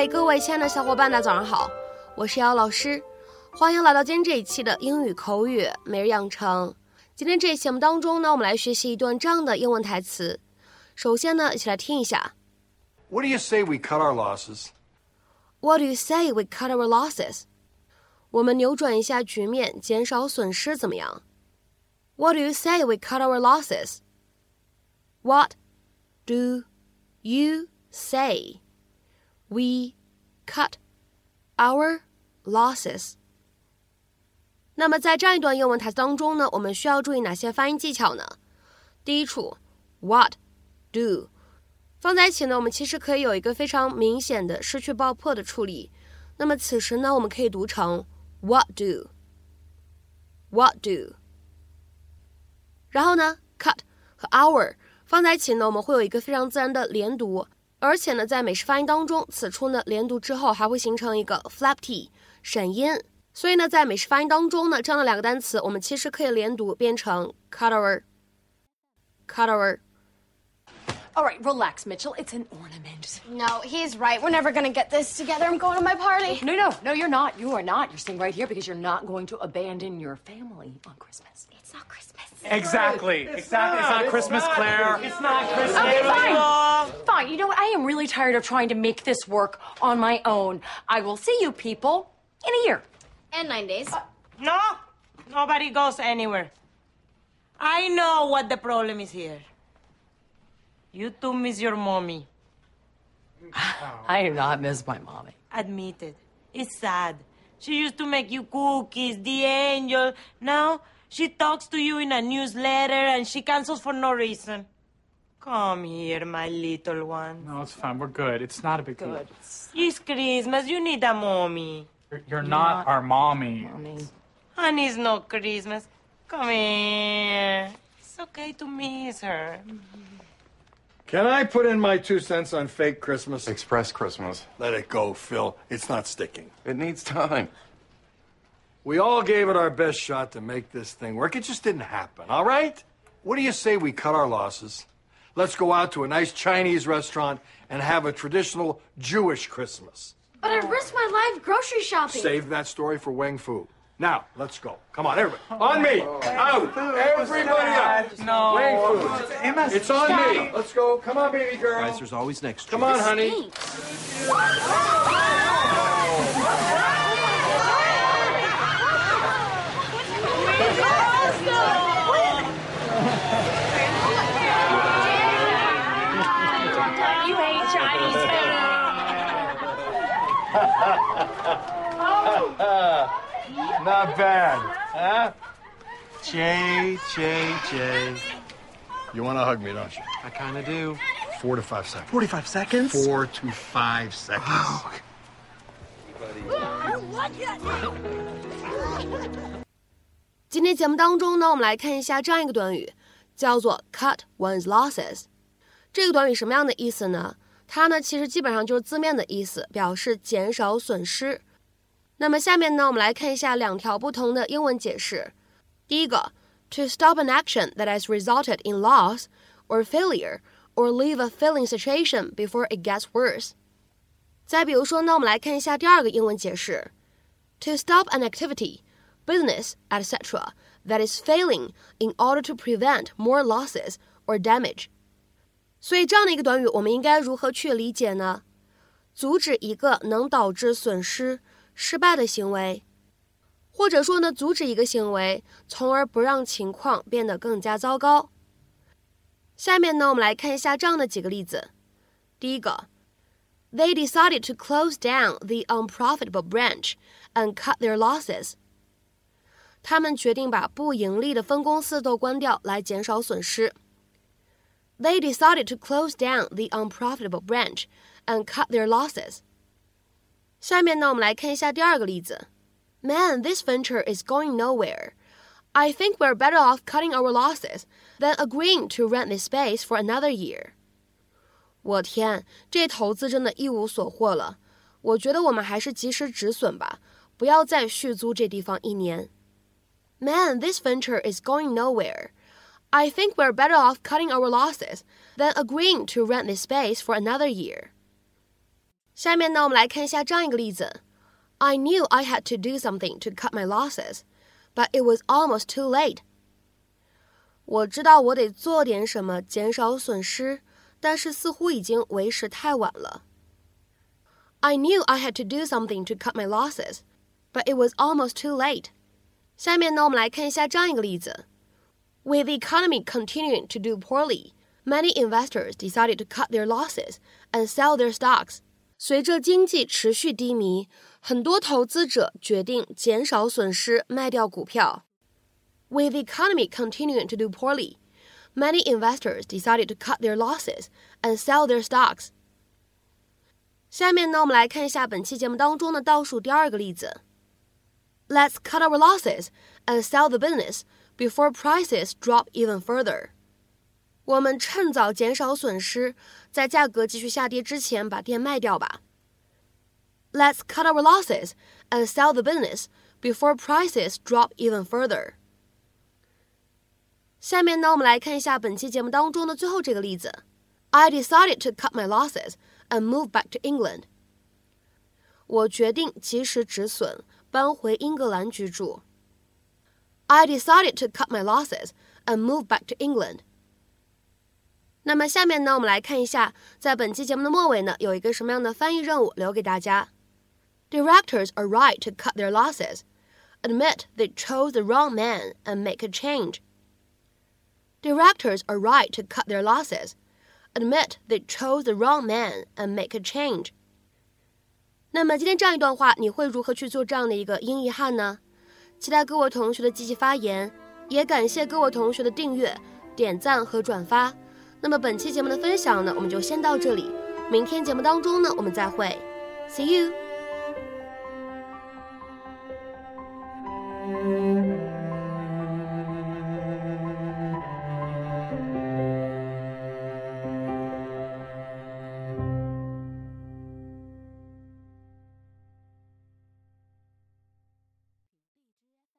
嗨，各位亲爱的小伙伴，大家早上好，我是姚老师，欢迎来到今天这一期的英语口语每日养成。今天这一期节目当中呢，我们来学习一段这样的英文台词。首先呢，一起来听一下。What do you say we cut our losses? What do you say we cut our losses? 我们扭转一下局面，减少损失，怎么样？What do you say we cut our losses? What do you say we cut our losses? 那么在这样一段英文台词当中呢，我们需要注意哪些发音技巧呢？第一处，what do 放在一起呢，我们其实可以有一个非常明显的失去爆破的处理。那么此时呢，我们可以读成 what do，what do。然后呢，cut 和 our 放在一起呢，我们会有一个非常自然的连读，而且呢，在美式发音当中，此处呢连读之后还会形成一个 flap t 闪音。所以呢，在美式发音当中呢，这样的两个单词，我们其实可以连读变成 cut our，cut our。All right, relax, Mitchell. It's an ornament. No, he's right. We're never gonna get this together. I'm going to my party. No, no, no, you're not. You are not. You're staying right here because you're not going to abandon your family on Christmas. It's not Christmas. Exactly. exactly. It's not Christmas, Claire. It's not Christmas. Okay, fine. Fine. You know what? I am really tired of trying to make this work on my own. I will see you people in a year. And nine days. Uh, no, nobody goes anywhere. I know what the problem is here. You two miss your mommy. I do not miss my mommy. Admit it. It's sad. She used to make you cookies, the angel. Now she talks to you in a newsletter and she cancels for no reason. Come here, my little one. No, it's fine. We're good. It's not a big deal. Good. It's Christmas. You need a mommy. You're, you're not our mommy. Mommy. And it's no Christmas. Come here. It's okay to miss her. Can I put in my two cents on fake Christmas? Express Christmas. Let it go, Phil. It's not sticking. It needs time. We all gave it our best shot to make this thing work. It just didn't happen, all right? What do you say we cut our losses? Let's go out to a nice Chinese restaurant and have a traditional Jewish Christmas. But I risked my life grocery shopping. Save that story for Wang Fu. Now, let's go. Come on, everybody. Oh, on me. Oh, out. Oh, everybody out. No. Wang Fu. It's on me. Let's go. Come on, baby girl. There's always next Come on, honey. You hate Chinese food. Not bad. Huh? Jay, Jay, Jay. You want to hug me, don't you? I kind of do. Four to five seconds. 45 seconds? Four to five seconds. 今天节目当中呢，我们来看一下这样一个短语，叫做 cut one's losses。这个短语什么样的意思呢？它呢其实基本上就是字面的意思，表示减少损失。那么下面呢，我们来看一下两条不同的英文解释。第一个，to stop an action that has resulted in loss or failure or leave a failing situation before it gets worse。再比如说呢，我们来看一下第二个英文解释，to stop an activity。business, etc., that is failing in order to prevent more losses or damage. 所以这样的一个短语，我们应该如何去理解呢？阻止一个能导致损失、 失败的行为，或者说呢，阻止一个行为，从而不让情况变得更加糟糕。下面呢，我们来看一下这样的几个例子。第一个，They decided to close down the unprofitable branch and cut their losses. 他们决定把不盈利的分公司都关掉，来减少损失。They decided to close down the unprofitable branch and cut their losses. 下面呢，我们来看一下第二个例子。Man, this venture is going nowhere. I think we're better off cutting our losses than agreeing to rent this space for another year. 我天，这投资真的一无所获了。我觉得我们还是及时止损吧，不要再续租这地方一年。Man, this venture is going nowhere. I think we're better off cutting our losses than agreeing to rent this space for another year. 下面呢，我们来看一下这样一个例子：I knew I had to do something to cut my losses, but it was almost too late. 我知道我得做点什么减少损失，但是似乎已经为时太晚了。I knew I had to do something to cut my losses, but it was almost too late. 下面呢，我们来看一下这样一个例子：With the economy continuing to do poorly, many investors decided to cut their losses and sell their stocks. 随着经济持续低迷，很多投资者决定减少损失，卖掉股票。With the economy continuing to do poorly, many investors decided to cut their losses and sell their stocks. 下面呢，我们来看一下本期节目当中的倒数第二个例子。Let's cut our losses and sell the business before prices drop even further. 我们趁早减少损失，在价格继续下跌之前把店卖掉吧。Let's cut our losses and sell the business before prices drop even further. 下面呢，我们来看一下本期节目当中的最后这个例子。I decided to cut my losses and move back to England. 我决定及时止损，搬回英格兰居住。I decided to cut my losses and move back to England. 那么下面呢，我们来看一下，在本期节目的末尾呢，有一个什么样的翻译任务留给大家。Directors are right to cut their losses, admit they chose the wrong man, and make a change. Directors are right to cut their losses, admit they chose the wrong man, and make a change. 那么今天这样一段话，你会如何去做这样的一个英译汉呢？期待各位同学的积极发言，也感谢各位同学的订阅、点赞和转发。那么本期节目的分享呢，我们就先到这里。明天节目当中呢，我们再会，See you。